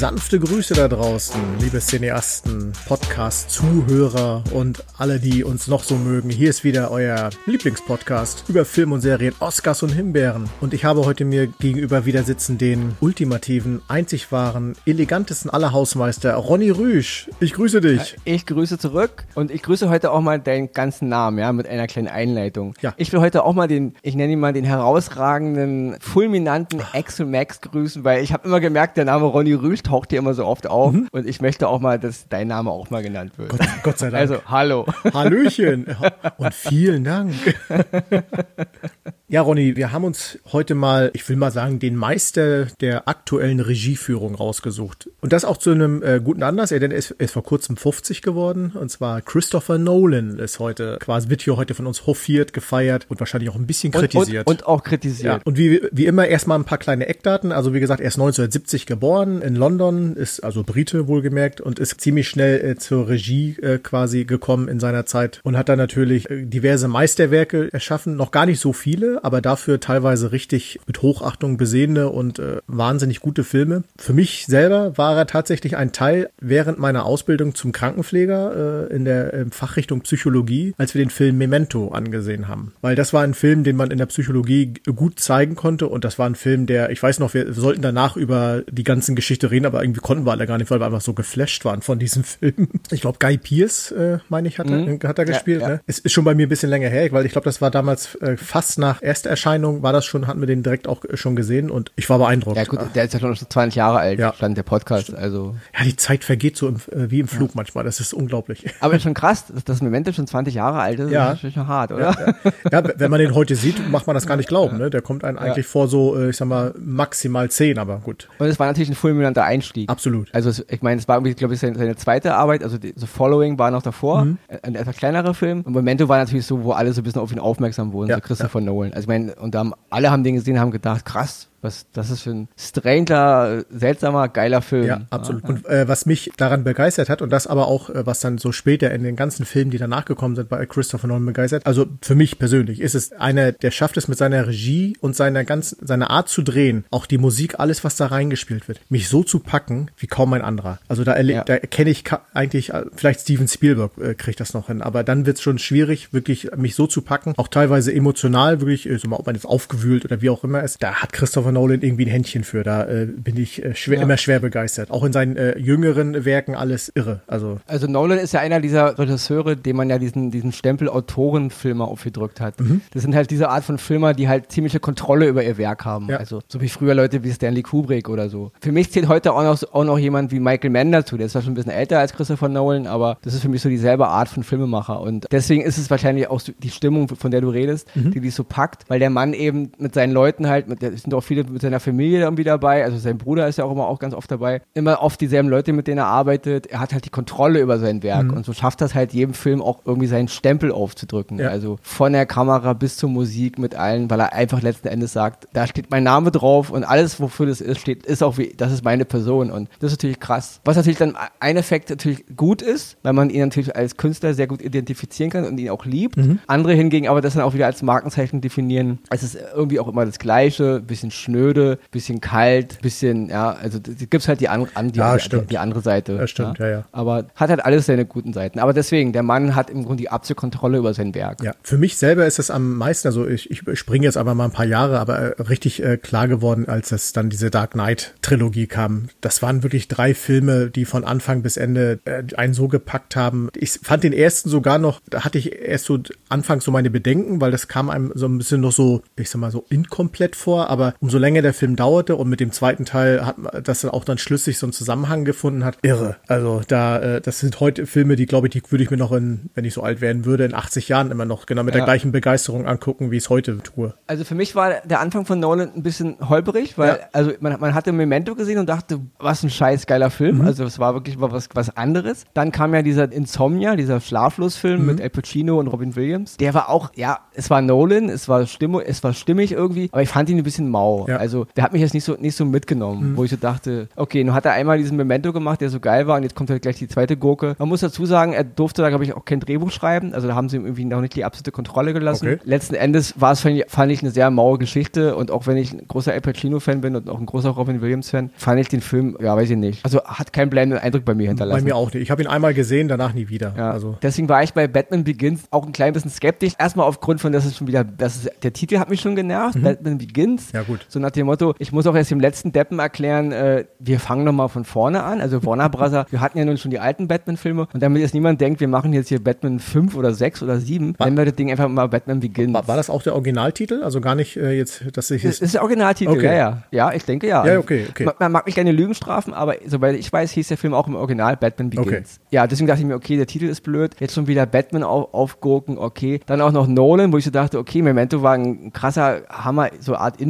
Sanfte Grüße da draußen, liebe Cineasten, Podcast-Zuhörer und alle, die uns noch so mögen. Hier ist wieder euer Lieblingspodcast über Film und Serien, Oscars und Himbeeren. Und ich habe heute mir gegenüber wieder sitzen den ultimativen, einzig wahren, elegantesten aller Hausmeister, Ronny Rüsch. Ich grüße dich. Ich grüße zurück und ich grüße heute auch mal deinen ganzen Namen, ja, mit einer kleinen Einleitung. Ja. Ich will heute auch mal den, ich nenne ihn mal den herausragenden, fulminanten Axel Max grüßen, weil ich habe immer gemerkt, der Name Ronny Rüsch taucht hier immer so oft auf und ich möchte auch mal, dass dein Name auch mal genannt wird. Gott, Gott sei Dank. Also, hallo. Hallöchen und vielen Dank. Ja, Ronny, wir haben uns heute mal, ich will mal sagen, den Meister der aktuellen Regieführung rausgesucht. Und das auch zu einem äh, guten Anlass, er denn ist, ist vor kurzem 50 geworden. Und zwar Christopher Nolan ist heute, quasi wird hier heute von uns hofiert, gefeiert und wahrscheinlich auch ein bisschen kritisiert. Und, und, und auch kritisiert. Ja, und wie, wie immer erstmal ein paar kleine Eckdaten. Also wie gesagt, er ist 1970 geboren in London, ist also Brite wohlgemerkt und ist ziemlich schnell äh, zur Regie äh, quasi gekommen in seiner Zeit und hat dann natürlich äh, diverse Meisterwerke erschaffen. Noch gar nicht so viele, aber dafür teilweise richtig mit Hochachtung besehene und äh, wahnsinnig gute Filme. Für mich selber war er tatsächlich ein Teil während meiner Ausbildung zum Krankenpfleger äh, in der äh, Fachrichtung Psychologie, als wir den Film Memento angesehen haben. Weil das war ein Film, den man in der Psychologie gut zeigen konnte und das war ein Film, der, ich weiß noch, wir sollten danach über die ganzen Geschichte reden, aber irgendwie konnten wir alle gar nicht, weil wir einfach so geflasht waren von diesem Film. Ich glaube, Guy Pierce, äh, meine ich, hat, Mhm. er, hat er Ja, gespielt. ja. Ne? Es ist schon bei mir ein bisschen länger her, weil ich glaube, das war damals äh, fast nach Ersterscheinung, war das schon, hatten wir den direkt auch schon gesehen und ich war beeindruckt. Ja gut, der ist ja schon 20 Jahre alt, Ja. stand der Podcast, also. Ja, die Zeit vergeht so im, äh, wie im Flug manchmal. Das ist unglaublich. Aber ist schon krass, dass das Memento schon 20 Jahre alt ist, Ja. ist natürlich schon hart, oder? Ja, wenn man den heute sieht, macht man das gar nicht glauben. Ne? Der kommt einem eigentlich vor so, äh, ich sag mal, maximal zehn, aber gut. Und es war natürlich ein fulminanter Einstieg. Absolut. Also es, ich meine, es war irgendwie, glaube ich, seine, seine zweite Arbeit, also die, so Following war noch davor, Mhm. ein etwas kleinerer Film. Und Memento war natürlich so, wo alle so ein bisschen auf ihn aufmerksam wurden, Ja, so Christopher Nolan. Also ich meine, und da haben, alle haben den gesehen, haben gedacht, krass, was, das ist für ein stranger, seltsamer, geiler Film. Ja, absolut. Und äh, was mich daran begeistert hat, und das aber auch, äh, was dann so später in den ganzen Filmen, die danach gekommen sind, bei Christopher Nolan begeistert, also für mich persönlich ist es einer, der schafft es mit seiner Regie und seiner ganzen, seiner Art zu drehen, auch die Musik, alles, was da reingespielt wird, mich so zu packen, wie kaum ein anderer. Also da, erle- Ja. da kenne ich eigentlich, äh, vielleicht Steven Spielberg äh, kriegt das noch hin, aber dann wird es schon schwierig, wirklich mich so zu packen, auch teilweise emotional, wirklich, äh, so mal, ob man jetzt aufgewühlt oder wie auch immer ist, da hat Christopher Nolan irgendwie ein Händchen für, da äh, bin ich äh, schwer, Ja. immer schwer begeistert. Auch in seinen äh, jüngeren Werken alles irre. Also Also Nolan ist ja einer dieser Regisseure, dem man ja diesen, diesen Stempel Autorenfilmer aufgedrückt hat. Mhm. Das sind halt diese Art von Filmer, die halt ziemliche Kontrolle über ihr Werk haben. Ja. Also so wie früher Leute wie Stanley Kubrick oder so. Für mich zählt heute auch noch, auch noch jemand wie Michael Mann dazu. Der ist zwar schon ein bisschen älter als Christopher Nolan, aber das ist für mich so dieselbe Art von Filmemacher. Und deswegen ist es wahrscheinlich auch so die Stimmung, von der du redest, Mhm. die dich so packt, weil der Mann eben mit seinen Leuten halt, mit, da sind auch viele mit seiner Familie irgendwie dabei, also sein Bruder ist ja auch immer auch ganz oft dabei, immer oft dieselben Leute, mit denen er arbeitet. Er hat halt die Kontrolle über sein Werk Mhm. und so schafft das halt jedem Film auch irgendwie seinen Stempel aufzudrücken. Ja. Also von der Kamera bis zur Musik mit allen, weil er einfach letzten Endes sagt, da steht mein Name drauf und alles, wofür das ist, steht, ist auch wie, das ist meine Person und das ist natürlich krass. Was natürlich dann ein Effekt natürlich gut ist, weil man ihn natürlich als Künstler sehr gut identifizieren kann und ihn auch liebt. Mhm. Andere hingegen aber das dann auch wieder als Markenzeichen definieren. Es ist irgendwie auch immer das Gleiche, bisschen schnöde, bisschen kalt, bisschen, ja, also gibt es halt die, an, die, Ja, die, die andere Seite. Das stimmt, ja, ja. Aber hat halt alles seine guten Seiten. Aber deswegen, der Mann hat im Grunde die absolute Kontrolle über sein Werk. ja, für mich selber ist es am meisten, also ich, ich springe jetzt aber mal ein paar Jahre, aber äh, richtig äh, klar geworden, als es dann diese Dark Knight Trilogie kam. Das waren wirklich drei Filme, die von Anfang bis Ende äh, einen so gepackt haben. Ich fand den ersten sogar noch, da hatte ich erst so anfangs so meine Bedenken, weil das kam einem so ein bisschen noch so, ich sag mal so inkomplett vor, aber umso länger der Film dauerte und mit dem zweiten Teil hat man das dann auch dann schlüssig so einen Zusammenhang gefunden hat. Irre. Also da, äh, das sind heute Filme, die glaube ich, die würde ich mir noch in, wenn ich so alt werden würde, in 80 Jahren immer noch genau mit der Ja. gleichen Begeisterung angucken, wie ich es heute tue. Also für mich war der Anfang von Nolan ein bisschen holperig, weil Ja. also man, man hatte Memento gesehen und dachte, was ein scheiß geiler Film. Mhm. Also es war wirklich was, was anderes. Dann kam ja dieser Insomnia, dieser Schlaflosfilm Mhm. mit Al Pacino und Robin Williams. Der war auch, ja, es war Nolan, es war Stimmung, es war stimmig irgendwie, aber ich fand ihn ein bisschen mau. Ja. Also der hat mich jetzt nicht so, nicht so mitgenommen, mhm. wo ich so dachte, okay, nun hat er einmal diesen Memento gemacht, der so geil war und jetzt kommt halt gleich die zweite Gurke. Man muss dazu sagen, er durfte da, glaube ich, auch kein Drehbuch schreiben. Also da haben sie ihm irgendwie noch nicht die absolute Kontrolle gelassen. Okay. Letzten Endes war es, fand ich, fand ich, eine sehr maue Geschichte und auch wenn ich ein großer Al Pacino-Fan bin und auch ein großer Robin Williams-Fan, fand ich den Film, ja, weiß ich nicht. Also hat keinen bleibenden Eindruck bei mir hinterlassen. Bei mir auch nicht. Ich habe ihn einmal gesehen, danach nie wieder. Ja. Also. Deswegen war ich bei Batman Begins auch ein klein bisschen skeptisch. Erstmal aufgrund von, dass es schon wieder, dass es, der Titel hat mich schon genervt, mhm. Batman Begins. Ja, gut. So nach dem Motto, ich muss auch erst dem letzten Deppen erklären, äh, wir fangen nochmal von vorne an. Also Warner Brother, wir hatten ja nun schon die alten Batman-Filme und damit jetzt niemand denkt, wir machen jetzt hier Batman 5 oder 6 oder 7, nennen wir das Ding einfach mal Batman Begins. War, war das auch der Originaltitel? Also gar nicht äh, jetzt, dass ich es. Das ist der Originaltitel, okay. ja, ja. Ja, ich denke ja. Ja, okay, okay. Man, man, mag mich keine Lügen strafen, aber soweit ich weiß, hieß der Film auch im Original Batman Begins. Okay. Ja, deswegen dachte ich mir, okay, der Titel ist blöd. Jetzt schon wieder Batman auf, aufgurken, okay. Dann auch noch Nolan, wo ich so dachte, okay, Memento war ein krasser Hammer, so Art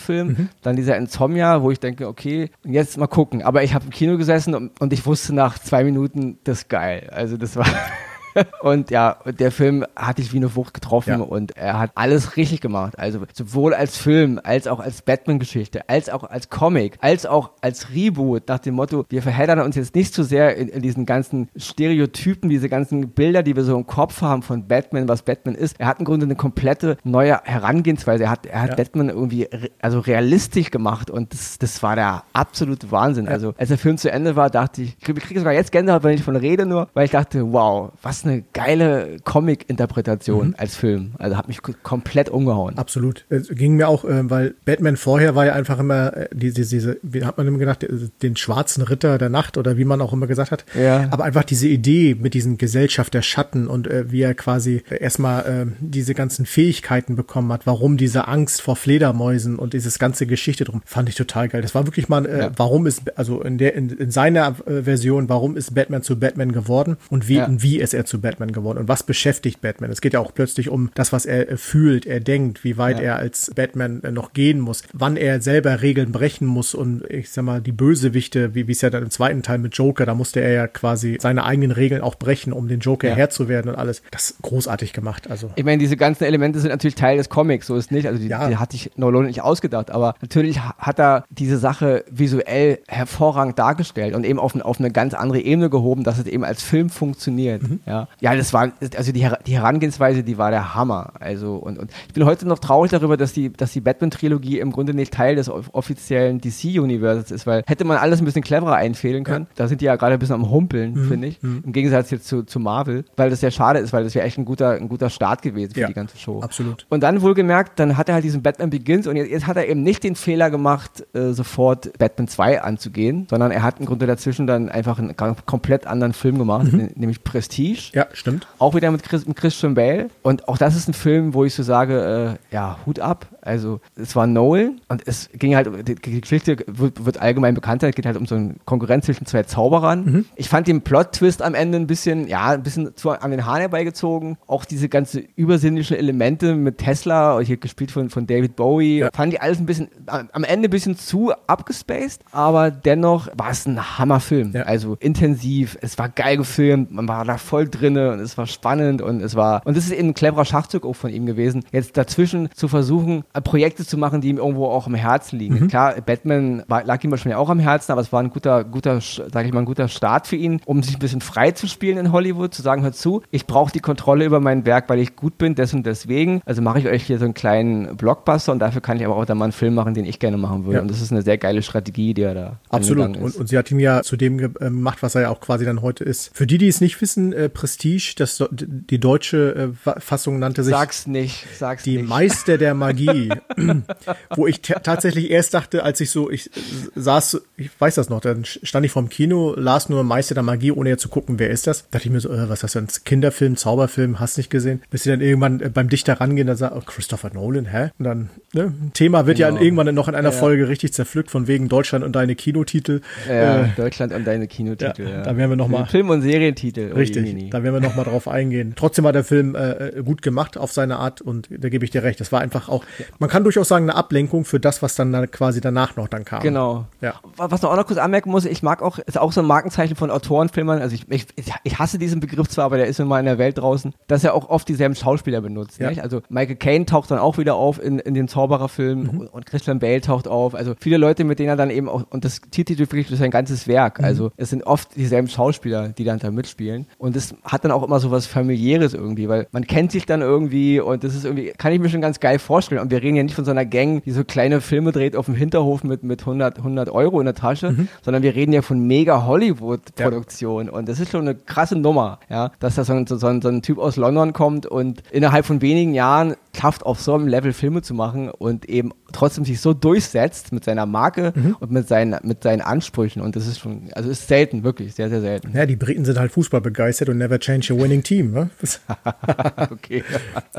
Independent-Film. Mhm. Dann dieser Insomnia, wo ich denke, okay, jetzt mal gucken. Aber ich habe im Kino gesessen und, und ich wusste nach zwei Minuten, das ist geil. Also das war und ja, der Film hat dich wie eine Wucht getroffen ja. und er hat alles richtig gemacht. Also sowohl als Film, als auch als Batman-Geschichte, als auch als Comic, als auch als Reboot nach dem Motto, wir verheddern uns jetzt nicht zu so sehr in, in, diesen ganzen Stereotypen, diese ganzen Bilder, die wir so im Kopf haben von Batman, was Batman ist. Er hat im Grunde eine komplette neue Herangehensweise. Er hat, er hat ja. Batman irgendwie also realistisch gemacht und das, das war der absolute Wahnsinn. Ja. Also als der Film zu Ende war, dachte ich, ich kriege sogar jetzt Gänsehaut, wenn ich von rede nur, weil ich dachte, wow, was eine geile Comic-Interpretation mhm. als Film. Also hat mich komplett umgehauen. Absolut. Es ging mir auch, äh, weil Batman vorher war ja einfach immer äh, diese, diese, wie hat man immer gedacht, den schwarzen Ritter der Nacht oder wie man auch immer gesagt hat. Ja. Aber einfach diese Idee mit diesen Gesellschaft der Schatten und äh, wie er quasi erstmal äh, diese ganzen Fähigkeiten bekommen hat, warum diese Angst vor Fledermäusen und dieses ganze Geschichte drum, fand ich total geil. Das war wirklich mal, äh, ja. warum ist, also in der, in, in seiner äh, Version, warum ist Batman zu Batman geworden und wie, ja. und wie ist er zu Batman geworden und was beschäftigt Batman. Es geht ja auch plötzlich um das, was er fühlt, er denkt, wie weit ja. er als Batman äh, noch gehen muss, wann er selber Regeln brechen muss und ich sag mal, die Bösewichte, wie es ja dann im zweiten Teil mit Joker, da musste er ja quasi seine eigenen Regeln auch brechen, um den Joker ja. Herr zu werden und alles. Das ist großartig gemacht. Also. Ich meine, diese ganzen Elemente sind natürlich Teil des Comics, so ist nicht. Also die, ja. die hatte ich Nolan nicht ausgedacht, aber natürlich hat er diese Sache visuell hervorragend dargestellt und eben auf, auf eine ganz andere Ebene gehoben, dass es eben als Film funktioniert. Mhm. Ja. Ja, das war, also die, die Herangehensweise, die war der Hammer. Also, und, und ich bin heute noch traurig darüber, dass die, dass die Batman-Trilogie im Grunde nicht Teil des offiziellen DC-Universums ist, weil hätte man alles ein bisschen cleverer einfehlen können. Ja. Da sind die ja gerade ein bisschen am Humpeln, mhm. finde ich. Mhm. Im Gegensatz jetzt zu, zu Marvel, weil das sehr schade ist, weil das wäre echt ein guter, ein guter Start gewesen für ja, die ganze Show. Absolut. Und dann wohlgemerkt, dann hat er halt diesen Batman Begins und jetzt, jetzt hat er eben nicht den Fehler gemacht, äh, sofort Batman 2 anzugehen, sondern er hat im Grunde dazwischen dann einfach einen komplett anderen Film gemacht, mhm. nämlich Prestige. Ja, stimmt. Auch wieder mit, Chris, mit Christian Bale. Und auch das ist ein Film, wo ich so sage, äh, ja, Hut ab. Also es war Nolan und es ging halt, die, die Geschichte wird, wird, allgemein bekannter, es geht halt um so eine Konkurrenz zwischen zwei Zauberern. Mhm. Ich fand den Plot-Twist am Ende ein bisschen, ja, ein bisschen zu, an den Haaren herbeigezogen. Auch diese ganze übersinnlichen Elemente mit Tesla, hier gespielt von, von David Bowie, ja. fand ich alles ein bisschen, am Ende ein bisschen zu abgespaced, aber dennoch war es ein Hammerfilm. Ja. Also intensiv, es war geil gefilmt, man war da voll drinne und es war spannend und es war, und das ist eben ein cleverer Schachzug auch von ihm gewesen, jetzt dazwischen zu versuchen, Projekte zu machen, die ihm irgendwo auch am Herzen liegen. Mhm. Klar, Batman lag ihm wahrscheinlich auch am Herzen, aber es war ein guter, guter, sag ich mal, ein guter Start für ihn, um sich ein bisschen frei zu spielen in Hollywood, zu sagen, hör zu, ich brauche die Kontrolle über mein Werk, weil ich gut bin, des und deswegen. Also mache ich euch hier so einen kleinen Blockbuster und dafür kann ich aber auch dann mal einen Film machen, den ich gerne machen würde. Ja. Und das ist eine sehr geile Strategie, die er da Absolut. Und, und, sie hat ihn ja zu dem äh, gemacht, was er ja auch quasi dann heute ist. Für die, die es nicht wissen, äh, Prestige, das, die deutsche äh, Fassung nannte sich. Sag's nicht, sag's die nicht. Die Meister der Magie. wo ich tatsächlich erst dachte, als ich so, ich saß, ich weiß das noch, dann stand ich vorm Kino, las nur Meister der Magie, ohne ja zu gucken, wer ist das. Da dachte ich mir so, äh, was ist das denn? Kinderfilm, Zauberfilm, hast nicht gesehen? Bis sie dann irgendwann äh, beim Dichter rangehen, dann sagt, oh, Christopher Nolan, hä? Und dann, ne, Thema wird genau. ja irgendwann noch in einer ja, Folge richtig zerpflückt, von wegen Deutschland und deine Kinotitel. Ja, äh, Deutschland und deine Kinotitel, ja, ja. Da werden wir nochmal. Film- und Serientitel. Richtig. Da da werden wir nochmal drauf eingehen. Trotzdem war der Film äh, gut gemacht auf seine Art und da gebe ich dir recht. Das war einfach auch, man kann durchaus sagen, eine Ablenkung für das, was dann, dann quasi danach noch dann kam. Genau. Ja. Was man auch noch kurz anmerken muss, ich mag auch, ist auch so ein Markenzeichen von Autorenfilmern, also ich, ich, ich hasse diesen Begriff zwar, aber der ist immer in der Welt draußen, dass er auch oft dieselben Schauspieler benutzt. Ja. Also Michael Caine taucht dann auch wieder auf in, in den Zaubererfilmen mhm. und Christian Bale taucht auf. Also viele Leute, mit denen er dann eben auch, und das zieht sich wirklich durch sein ganzes Werk. Mhm. Also es sind oft dieselben Schauspieler, die dann da mitspielen. Und es hat dann auch immer so was familiäres irgendwie, weil man kennt sich dann irgendwie und das ist irgendwie, kann ich mir schon ganz geil vorstellen. Und wir reden ja nicht von so einer Gang, die so kleine Filme dreht auf dem Hinterhof mit, mit 100, 100 Euro in der Tasche, mhm. sondern wir reden ja von mega Hollywood-Produktion. Ja. Und das ist schon eine krasse Nummer, ja, dass da so so, ein, so ein Typ aus London kommt und innerhalb von wenigen Jahren schafft, auf so einem Level Filme zu machen und eben trotzdem sich so durchsetzt mit seiner Marke mhm. und mit seinen, mit seinen Ansprüchen. Und das ist schon, also ist selten, wirklich, sehr, sehr selten. Ja, die Briten sind halt Fußball begeistert und never change a winning team. Ne? okay.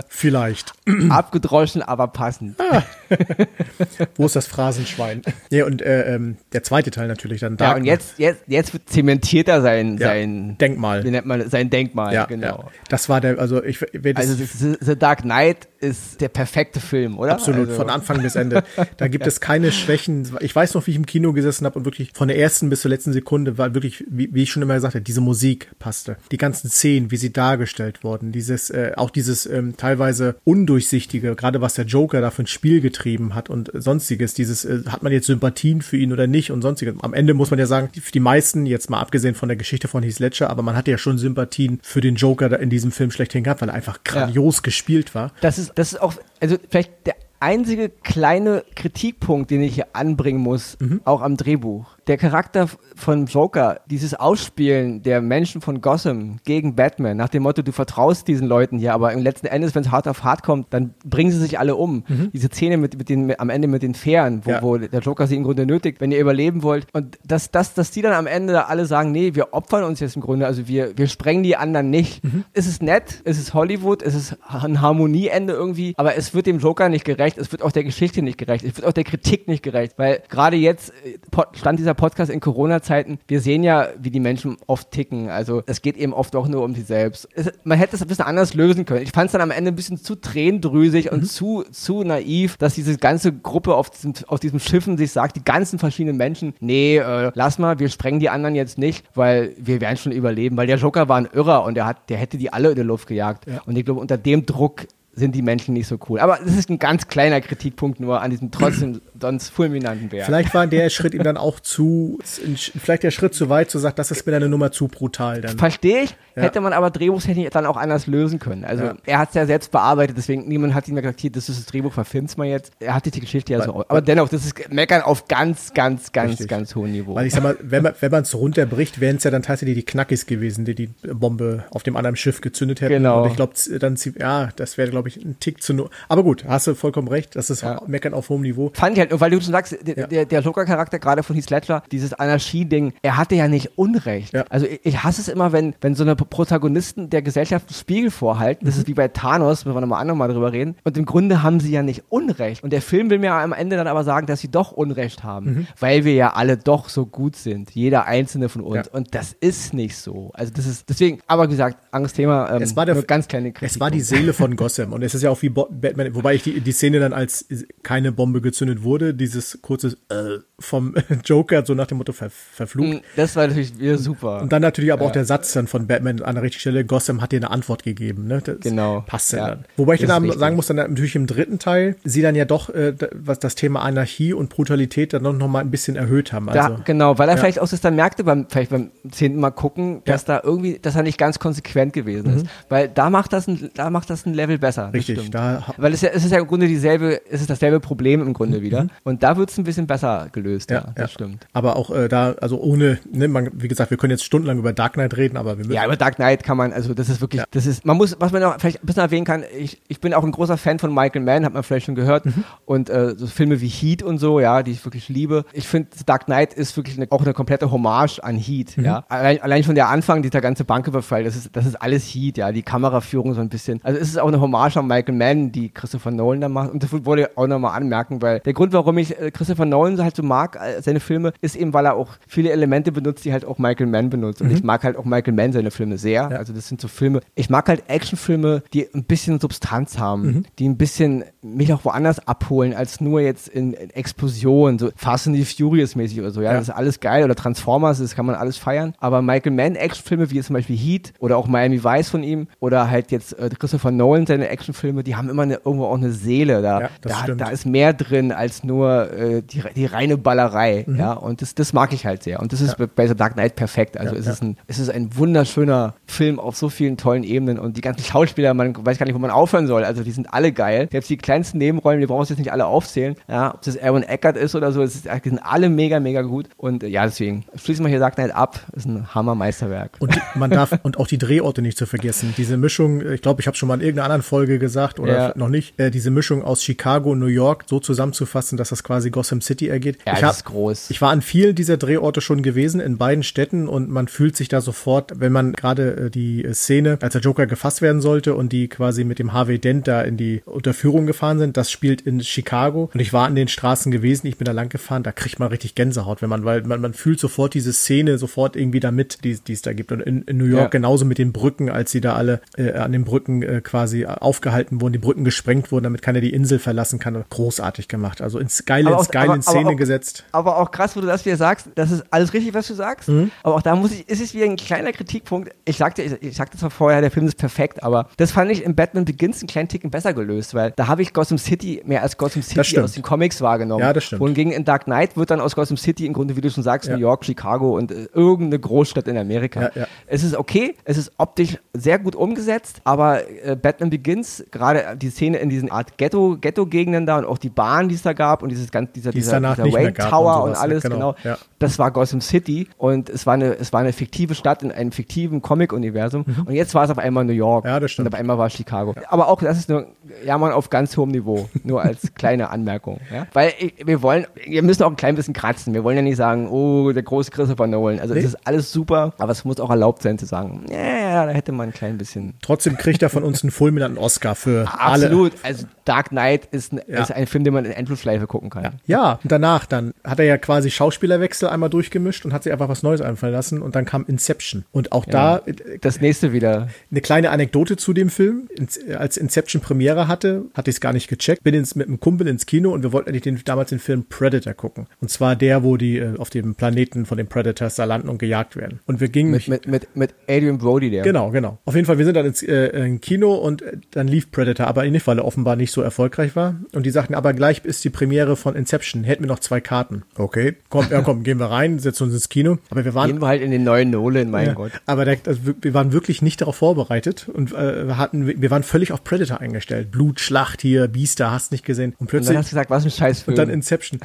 Vielleicht. Abgedroschen, aber passend. Ah. Wo ist das Phrasenschwein? Ja, und äh, ähm, der zweite Teil natürlich dann. Dark ja, und jetzt, jetzt, jetzt zementiert er sein, ja, sein Denkmal. Wie nennt man sein Denkmal, ja, genau. Ja. Das war der, also ich. Also The Dark Knight ist der perfekte Film, oder? Absolut, also. von Anfang bis Ende. Da gibt es keine Schwächen. Ich weiß noch, wie ich im Kino gesessen habe und wirklich von der ersten bis zur letzten Sekunde war wirklich, wie, wie ich schon immer gesagt habe, diese Musik passte. Die ganzen Szenen, wie sie dargestellt wurden, dieses, äh, auch dieses ähm, teilweise undurchsichtige, gerade was der Joker da für ein Spiel getrieben hat und sonstiges, dieses, äh, hat man jetzt Sympathien für ihn oder nicht und sonstiges. Am Ende muss man ja sagen, für die meisten, jetzt mal abgesehen von der Geschichte von Heath Ledger, aber man hatte ja schon Sympathien für den Joker in diesem Film schlechthin gehabt, weil er einfach grandios ja. gespielt war. Das ist, das ist auch, also vielleicht der einzige kleine Kritikpunkt, den ich hier anbringen muss, mhm. auch am Drehbuch der Charakter von Joker, dieses Ausspielen der Menschen von Gotham gegen Batman, nach dem Motto, du vertraust diesen Leuten hier, aber im letzten Endes, wenn es hart auf hart kommt, dann bringen sie sich alle um. Mhm. Diese Szene mit, mit den, am Ende mit den Fähren, wo, ja. wo, der Joker sie im Grunde nötigt, wenn ihr überleben wollt. Und dass, dass, dass die dann am Ende alle sagen, nee, wir opfern uns jetzt im Grunde, also wir, wir sprengen die anderen nicht. Mhm. Es ist nett, es ist Hollywood, es ist ein Harmonieende irgendwie, aber es wird dem Joker nicht gerecht, es wird auch der Geschichte nicht gerecht, es wird auch der Kritik nicht gerecht, weil gerade jetzt äh, stand dieser Podcast in Corona-Zeiten, wir sehen ja, wie die Menschen oft ticken. Also es geht eben oft auch nur um sie selbst. Es, man hätte es ein bisschen anders lösen können. Ich fand es dann am Ende ein bisschen zu tränendrüsig mhm. und zu, zu naiv, dass diese ganze Gruppe auf diesem, auf diesem Schiffen sich sagt, die ganzen verschiedenen Menschen, nee, äh, lass mal, wir sprengen die anderen jetzt nicht, weil wir werden schon überleben. Weil der Joker war ein Irrer und der, hat, der hätte die alle in die Luft gejagt. Ja. Und ich glaube, unter dem Druck sind die Menschen nicht so cool. Aber das ist ein ganz kleiner Kritikpunkt nur an diesem trotzdem sonst fulminanten Werk. Vielleicht war der Schritt ihm dann auch zu, vielleicht der Schritt zu weit, zu sagen, das ist mir eine Nummer zu brutal dann. Verstehe ich, ja. hätte man aber drehbuchstechnisch dann auch anders lösen können. Also ja. er hat es ja selbst bearbeitet, deswegen niemand hat ihm gesagt, hier, das ist das Drehbuch, verfilmt's mal jetzt. Er hatte die Geschichte ja so. Aber dennoch, das ist Meckern auf ganz, ganz, ganz, richtig. ganz hohem Niveau. Weil ich sag mal, wenn man wenn es runterbricht, wären es ja dann tatsächlich die Knackis gewesen, die die Bombe auf dem anderen Schiff gezündet hätten. Genau. Und ich glaube, dann, ja, das wäre, glaube ich, ein Tick zu nur. Aber gut, hast du vollkommen recht, das ist ja. Meckern auf hohem Niveau. Fand ich halt, weil du schon sagst, der, ja. der, der Joker-Charakter gerade von Heath Ledger, dieses Anarchie-Ding, er hatte ja nicht Unrecht. Ja. Also ich, ich, hasse es immer, wenn, wenn so eine Protagonisten der Gesellschaft einen Spiegel vorhalten. Das mhm. ist wie bei Thanos, müssen wir nochmal nochmal drüber reden. Und im Grunde haben sie ja nicht Unrecht. Und der Film will mir am Ende dann aber sagen, dass sie doch Unrecht haben, mhm. weil wir ja alle doch so gut sind. Jeder einzelne von uns. Ja. Und das ist nicht so. Also das ist deswegen, aber gesagt, Angstthema, ähm, es war der, ganz kleine Kritik. Es war die Seele von Gotham. Und es ist ja auch wie Batman, wobei ich die, die Szene dann als keine Bombe gezündet wurde, dieses kurze äh, vom Joker, so nach dem Motto ver, verflucht. Mm, das war natürlich wieder super. Und dann natürlich aber ja. auch der Satz dann von Batman an der richtigen Stelle, Gotham hat dir eine Antwort gegeben. Ne? Das genau. Passt ja. dann. Wobei ich dann sagen muss, dann natürlich im dritten Teil, sie dann ja doch, äh, was das Thema Anarchie und Brutalität dann noch, noch mal ein bisschen erhöht haben. Also, da, genau, weil er ja. vielleicht auch das dann merkte, beim, vielleicht beim zehnten Mal gucken, dass da irgendwie, dass er nicht ganz konsequent gewesen mhm. ist. Weil da macht das ein, da macht das ein Level besser. Richtig. Da, weil es, ja, es ist ja im Grunde dieselbe, es ist dasselbe Problem im Grunde mhm. wieder. Und da wird es ein bisschen besser gelöst. Ja, ja, das stimmt. Aber auch äh, da, also ohne, ne, man, wie gesagt, wir können jetzt stundenlang über Dark Knight reden, aber wir müssen. Ja, über Dark Knight kann man, also das ist wirklich, ja. das ist, man muss, was man noch vielleicht ein bisschen erwähnen kann, ich, ich bin auch ein großer Fan von Michael Mann, hat man vielleicht schon gehört. Mhm. Und äh, so Filme wie Heat und so, ja, die ich wirklich liebe. Ich finde, Dark Knight ist wirklich eine, auch eine komplette Hommage an Heat, mhm. ja. Allein, allein von der Anfang, dieser ganze Banküberfall, das ist, das ist alles Heat, ja, die Kameraführung so ein bisschen. Also es ist auch eine Hommage Hommage an Michael Mann, die Christopher Nolan da macht. Und das wollte ich auch nochmal anmerken, weil der Grund, warum ich äh, Christopher Nolan halt so mag, äh, seine Filme, ist eben, weil er auch viele Elemente benutzt, die halt auch Michael Mann benutzt. Und mhm. ich mag halt auch Michael Mann seine Filme sehr. Ja. Also das sind so Filme, ich mag halt Actionfilme, die ein bisschen Substanz haben, mhm. die ein bisschen mich auch woanders abholen, als nur jetzt in, in Explosionen, so Fast and the Furious mäßig oder so. Ja, ja, das ist alles geil. Oder Transformers, das kann man alles feiern. Aber Michael Mann Actionfilme, wie zum Beispiel Heat oder auch Miami Vice von ihm oder halt jetzt äh, Christopher Nolan seine Actionfilme, die haben immer eine, irgendwo auch eine Seele. Da, ja, da, da, ist mehr drin als nur äh, die, die reine Ballerei. Mhm. Ja, und das, das mag ich halt sehr. Und das ist ja. bei The Dark Knight perfekt. Also es, Ist ein, es ist ein wunderschöner Film auf so vielen tollen Ebenen und die ganzen Schauspieler, man weiß gar nicht, wo man aufhören soll. Also die sind alle geil. Selbst die kleinsten Nebenrollen, die brauchst du jetzt nicht alle aufzählen. Ja, ob das Aaron Eckert ist oder so, ist, die sind alle mega, mega gut. Und äh, ja, deswegen schließen wir hier Dark Knight ab. Das ist ein Hammermeisterwerk. Und man darf und auch die Drehorte nicht zu vergessen. Diese Mischung, ich glaube, ich habe schon mal in irgendeiner anderen Folge gesagt oder ja. noch nicht, äh, diese Mischung aus Chicago und New York so zusammenzufassen, dass das quasi Gotham City ergeht. Ja, ich hab, ist groß. Ich war an vielen dieser Drehorte schon gewesen, in beiden Städten und man fühlt sich da sofort, wenn man gerade äh, die Szene, als der Joker gefasst werden sollte und die quasi mit dem Harvey Dent da in die Unterführung gefahren sind, das spielt in Chicago und ich war an den Straßen gewesen, ich bin da lang gefahren, da kriegt man richtig Gänsehaut, wenn man, weil man, man fühlt sofort diese Szene sofort irgendwie damit, die, die es da gibt und in, in New York ja. genauso mit den Brücken, als sie da alle äh, an den Brücken äh, quasi aufgehalten wurden, die Brücken gesprengt wurden, damit keiner die Insel verlassen kann, großartig gemacht, also ins geile, ins geile in Szene aber auch, gesetzt. Aber auch krass, wo du das wieder sagst, das ist alles richtig, was du sagst, mhm. aber auch da muss ich, ist es wieder ein kleiner Kritikpunkt, ich sagte, ich, ich sagte zwar vorher, der Film ist perfekt, aber das fand ich in Batman Begins einen kleinen Ticken besser gelöst, weil da habe ich Gotham City mehr als Gotham City aus den Comics wahrgenommen. Ja, das stimmt. Wohingegen in Dark Knight wird dann aus Gotham City im Grunde, wie du schon sagst, ja. New York, Chicago und äh, irgendeine Großstadt in Amerika. Ja, ja. Es ist okay, es ist optisch sehr gut umgesetzt, aber äh, Batman Begins, gerade die Szene in diesen Art Ghetto, Ghetto-Gegenden da und auch die Bahn, die es da gab und dieses ganze, dieser, dieser, dieser Wayne Tower und, und, alles, genau. genau das war Gotham City und es war eine, es war eine fiktive Stadt in einem fiktiven Comic-Universum mhm. und jetzt war es auf einmal New York. Ja, das stimmt. Und auf einmal war es Chicago. Ja. Aber auch das ist nur Jammern auf ganz hohem Niveau, nur als kleine Anmerkung. Ja? Weil wir wollen, wir müssen auch ein klein bisschen kratzen. Wir wollen ja nicht sagen, oh, der große Christopher Nolan. Also es nee. ist alles super, aber es muss auch erlaubt sein zu sagen, ja, da hätte man ein klein bisschen. Trotzdem kriegt er von uns einen fulminanten Oscar für Absolut. alle. Absolut. Also Dark Knight ist, ein, ja. ist ein Film, den man in Endlosschleife gucken kann. Ja. ja, und danach dann hat er ja quasi Schauspielerwechsel einmal durchgemischt und hat sich einfach was Neues einfallen lassen und dann kam Inception. Und auch ja. da. Das nächste wieder. Eine kleine Anekdote zu dem Film. Als Inception Premiere hatte, hatte ich es gar nicht gecheckt. Bin ins, mit einem Kumpel ins Kino und wir wollten eigentlich den, damals den Film Predator gucken. Und zwar der, wo die äh, auf dem Planeten von den Predators da landen und gejagt werden. Und wir gingen. Mit, mit, mit, mit Adrian Brody, der. Genau, genau. Auf jeden Fall, wir sind dann ins äh, Kino und äh, dann lief Predator, aber nicht, weil er offenbar nicht so erfolgreich war. Und die sagten, aber gleich ist die Premiere von Inception. Hätten wir noch zwei Karten. Okay. Komm, ja, komm, gehen wir rein, setzen uns ins Kino. Aber wir waren. Gehen wir halt in den neuen Nolan, mein ja, Gott. Aber der, also wir waren wirklich nicht darauf vorbereitet und äh, wir hatten, wir waren völlig auf Predator eingestellt. Blutschlacht hier, Biester, hast nicht gesehen. Und plötzlich. Und dann hast du gesagt, was ein Scheißfilm. Und dann Inception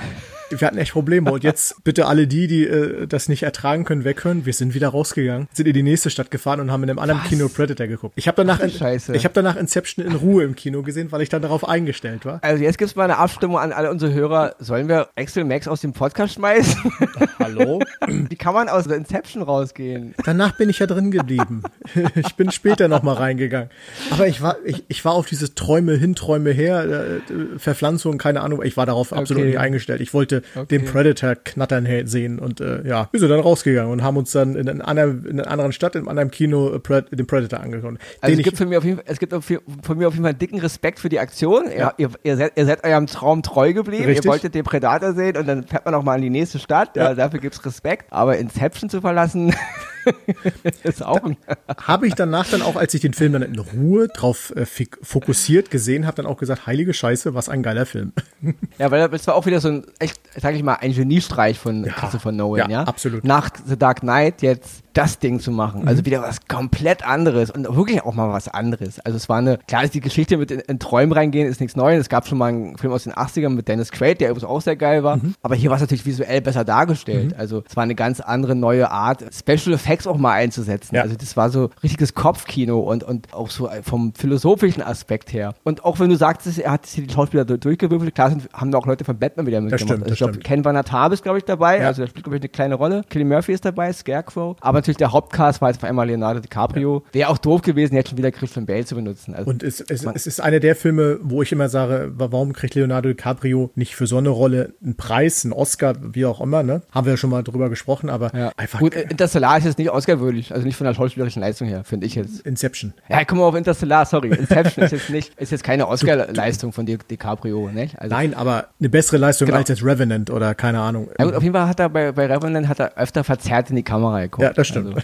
wir hatten echt Probleme. Und jetzt bitte alle die, die äh, das nicht ertragen können, weghören. Wir sind wieder rausgegangen, sind in die nächste Stadt gefahren und haben in einem anderen Was? Kino Predator geguckt. Ich habe danach, in, ich habe danach Inception in Ruhe im Kino gesehen, weil ich dann darauf eingestellt war. Also jetzt gibt's mal eine Abstimmung an alle unsere Hörer. Sollen wir Axel Max aus dem Podcast schmeißen? Hallo? Wie kann man aus der Inception rausgehen? Danach bin ich ja drin geblieben. ich bin später noch mal reingegangen. Aber ich war, ich, ich war auf diese Träume hin, Träume her, äh, Verpflanzung, keine Ahnung. Ich war darauf okay. absolut nicht eingestellt. Ich wollte okay. den Predator knattern sehen und äh, ja, wir sind dann rausgegangen und haben uns dann in, einer, in einer anderen Stadt, in einem anderen Kino äh, Pred den Predator angeguckt. Also es gibt, von mir auf jeden Fall, es gibt von mir auf jeden Fall dicken Respekt für die Aktion. Ja. Ihr, ihr, seid, ihr seid eurem Traum treu geblieben. Richtig. Ihr wolltet den Predator sehen und dann fährt man noch mal in die nächste Stadt. Ja. Ja, dafür gibt's Respekt. Aber Inception zu verlassen ist auch ein Habe ich danach dann auch, als ich den Film dann in Ruhe drauf äh, fokussiert gesehen habe, dann auch gesagt, heilige Scheiße, was ein geiler Film. ja, weil das war auch wieder so ein, echt, sag ich mal, ein Geniestreich von ja, Christopher Nolan, ja, ja? absolut. Nach The Dark Knight jetzt das Ding zu machen. Also mhm. wieder was komplett anderes und wirklich auch mal was anderes. Also es war eine, klar ist die Geschichte mit in, in Träumen reingehen, ist nichts Neues. Es gab schon mal einen Film aus den 80ern mit Dennis Quaid, der übrigens auch sehr geil war. Mhm. Aber hier war es natürlich visuell besser dargestellt. Mhm. Also es war eine ganz andere neue Art. Special Effects auch mal einzusetzen. Ja. Also das war so richtiges Kopfkino und, und auch so vom philosophischen Aspekt her. Und auch wenn du sagtest, er hat sich die Schauspieler durchgewürfelt, klar sind, haben da auch Leute von Batman wieder mitgemacht. stimmt, also das ich glaube. Ken Vanatabe ist, glaube ich, dabei. Ja. Also der spielt, glaube ich, eine kleine Rolle. Killian Murphy ist dabei, Scarecrow. Aber natürlich der Hauptcast war jetzt auf einmal Leonardo DiCaprio. Wäre auch doof gewesen, jetzt schon wieder Christian Bale zu benutzen. Also Und es, es, es ist einer der Filme, wo ich immer sage, wa- warum kriegt Leonardo DiCaprio nicht für so eine Rolle einen Preis, einen Oscar, wie auch immer, ne? Haben wir ja schon mal drüber gesprochen, aber ja. einfach Gut, Interstellar ist jetzt nicht Oscar-würdig, also nicht von der schauspielerischen Leistung her, finde ich jetzt. Inception. Ja, guck mal auf Interstellar, sorry. Inception ist jetzt nicht, ist jetzt keine Oscar-Leistung von Di DiCaprio, nicht? Also, Nein, aber eine bessere Leistung Genau. als jetzt Revenant oder keine Ahnung. Ja gut, auf jeden Fall hat er bei, bei Revenant hat er öfter verzerrt in die Kamera geguckt. Ja, das stimmt. Also.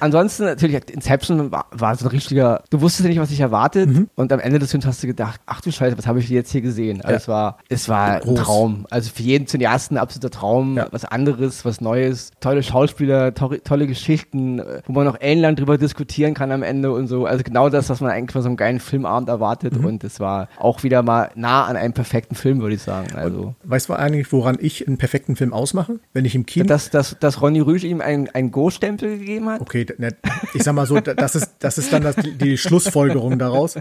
Ansonsten natürlich, Inception war, war so ein richtiger, du wusstest ja nicht, was dich erwartet Mhm. und am Ende des Films hast du gedacht, ach du Scheiße, was habe ich jetzt hier gesehen? Also Ja. es war, es war ein. Traum. Also für jeden Cineasten ein absoluter Traum, Ja. was anderes, was Neues, tolle Schauspieler, to tolle Geschichten, äh, wo man noch ellenlang drüber diskutieren kann am Ende und so. Also genau das, was man eigentlich von so einem geilen Filmabend erwartet Mhm. und es war auch wieder mal nah an einem perfekten Film, würde ich sagen. Also. Weißt du eigentlich, woran ich einen perfekten Film ausmache? Wenn ich im Kino. Dass, dass, dass Ronny Rüsch ihm einen, Go-Stempel gegeben hat? Okay, ich sag mal so, da- das ist, das ist dann das, die Schlussfolgerung daraus.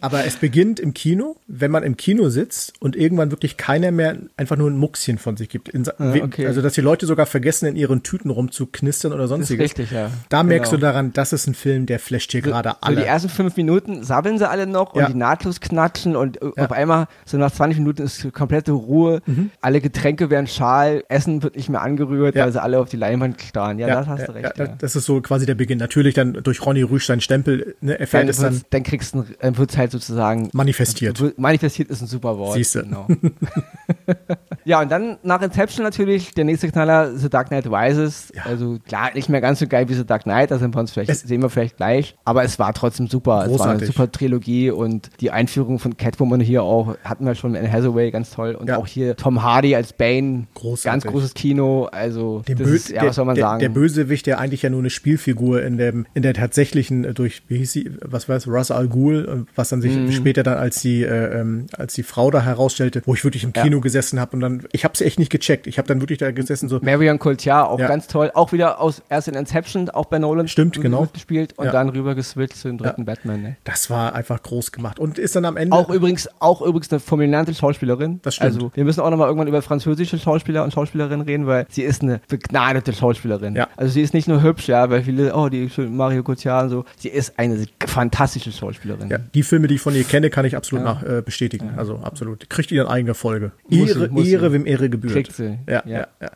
Aber es beginnt im Kino, wenn man im Kino sitzt und irgendwann wirklich keiner mehr einfach nur ein Muckschen von sich gibt. In, we- okay. Also, dass die Leute sogar vergessen, in ihren Tüten rumzuknistern oder sonstiges. richtig, ja. Da merkst Genau. du daran, das ist ein Film, der flasht hier gerade So alle. die ersten fünf Minuten sabbeln sie alle noch Ja. und die nahtlos knatschen und äh, Ja. auf einmal, so nach 20 Minuten ist komplette Ruhe. Alle Getränke werden schal, Essen wird nicht mehr angerührt, Mhm. Ja. weil sie alle auf die Leinwand starren. Ja, das hast ja, du recht. ja, Ja, Das ist so quasi der Beginn. Natürlich dann durch Ronny Rüsch sein Stempel, ne, erfällt Dann, es dann dann kriegst du, dann wird's halt sozusagen manifestiert. Manifestiert ist ein super Wort. Siehste. Genau. ja, und dann nach Inception natürlich der nächste Knaller, The Dark Knight Rises. Also klar, nicht mehr ganz so geil wie The Dark Knight, da sind wir uns vielleicht, Es- sehen wir vielleicht gleich. Aber es war trotzdem super. Es war eine Großartig. super Trilogie und die Einführung von Catwoman hier auch hatten wir schon in Hathaway ganz toll. Und Ja. auch hier Tom Hardy als Bane. Großartig. Ganz großes Kino. Also, ist, ja, der, was soll man der, sagen? Der Bösewicht, der eigentlich ja nur eine Spielfigur in dem, in der tatsächlichen, äh, durch, wie hieß sie, was war es, Russ Al Ghul, äh, was dann sich Mhm. später dann als die, äh, ähm, als die Frau da herausstellte, wo ich wirklich im Kino gesessen habe und dann, ich habe es echt nicht gecheckt. Ich habe dann wirklich da gesessen so, Marion Cotillard, auch Ja. ganz toll. Auch wieder aus, erst in Inception, auch bei Nolan. Stimmt, genau. gespielt und Ja. dann rüber geswitcht zu dem dritten Batman. Ne? das war einfach groß gemacht und ist dann am Ende Auch übrigens, auch übrigens eine fulminante Schauspielerin. Das stimmt. Also, wir müssen auch nochmal irgendwann über französische Schauspieler und Schauspielerinnen reden, weil sie ist eine begnadete Schauspielerin. Ja. Also, sie ist nicht nur hübsch, ja, weil viele, oh, die Mario und so. Sie ist eine fantastische Schauspielerin. Ja, die Filme, die ich von ihr kenne, kann ich absolut nach, äh, bestätigen. Also absolut. Kriegt ihr eine eigene Folge. Muss Ehre, sie, Ehre, wem Ehre gebührt. Kriegt sie. Ja, Ja. ja, ja.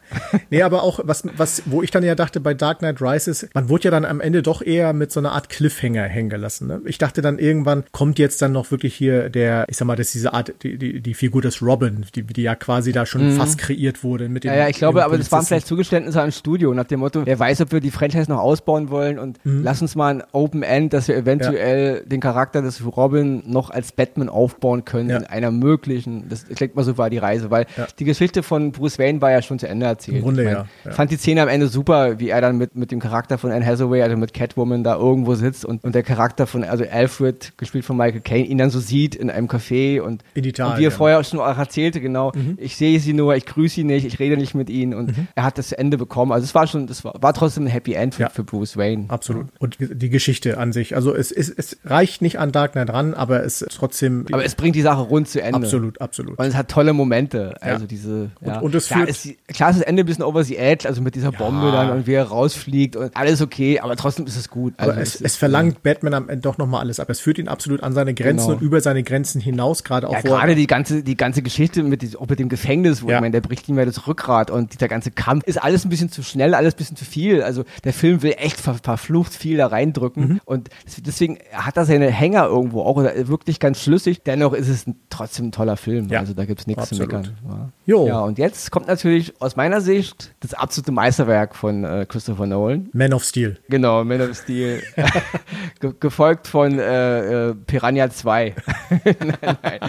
Nee, aber auch, was, was, wo ich dann ja dachte bei Dark Knight Rises, man wurde ja dann am Ende doch eher mit so einer Art Cliffhanger hängen gelassen. Ne? Ich dachte dann irgendwann kommt jetzt dann noch wirklich hier der, ich sag mal, das ist diese Art, die, die, die Figur des Robin, die, die ja quasi da schon fast kreiert wurde mit dem. Mhm. Ja, ja, ich glaube, aber das waren vielleicht Zugeständnisse ans Studio nach dem Motto, wer weiß, ob wir die Franchise noch ausbauen wollen und Mhm. lass uns mal ein Open End, dass wir eventuell den Charakter des Robin noch als Batman aufbauen können Ja. in einer möglichen, das klingt mal so war die Reise, weil Ja. die Geschichte von Bruce Wayne war ja schon zu Ende erzählt. Im Grunde, ich mein, ja, ja. fand die Szene am Ende super, wie er dann mit, mit dem Charakter von Anne Hathaway, also mit Catwoman da irgendwo sitzt und, und der Charakter von, also Alfred, gespielt von Michael Caine, ihn dann so sieht in einem Café und, In Italien. und wie er vorher schon auch erzählte, genau, Mhm. ich sehe sie nur, ich grüße sie nicht, ich rede nicht mit ihnen und er hat das Ende bekommen. Also es war schon, das war, war trotzdem ein Happy End für, Ja. für Bruce Wayne. Absolut. Und die Geschichte an sich. Also es, es, es reicht nicht an Dark Knight ran, aber es ist trotzdem. Aber es bringt die Sache rund zu Ende. absolut, absolut. Und es hat tolle Momente. Also Ja. diese. Ja. und es klar, führt- ist, die- klar ist das Ende ein bisschen over the edge, also mit dieser Bombe dann und wie er rausfliegt und alles okay, aber trotzdem ist es gut. Also Aber es, es es verlangt Batman am Ende doch nochmal alles ab. Es führt ihn absolut an seine Grenzen Genau. und über seine Grenzen hinaus, gerade auch Ja, er- gerade die ganze, die ganze Geschichte mit, auch mit dem Gefängnis, wo Ja. ich meine, der bricht ihm ja das Rückgrat und dieser ganze Kampf ist alles ein bisschen zu schnell, alles ein bisschen zu viel. Also der Film will echt ver verflucht viel da reindrücken Mhm. und des- deswegen hat er seine Hänger irgendwo auch oder wirklich ganz schlüssig. Dennoch ist es ein, trotzdem ein toller Film. Ja, Also da gibt's nichts zu meckern. Ja. Jo. ja, und jetzt kommt natürlich aus meiner Sicht das absolute Meisterwerk von äh, Christopher Nolan. Man of Steel. Genau, Man of Steel. Ge gefolgt von äh, äh, Piranha 2. nein, nein,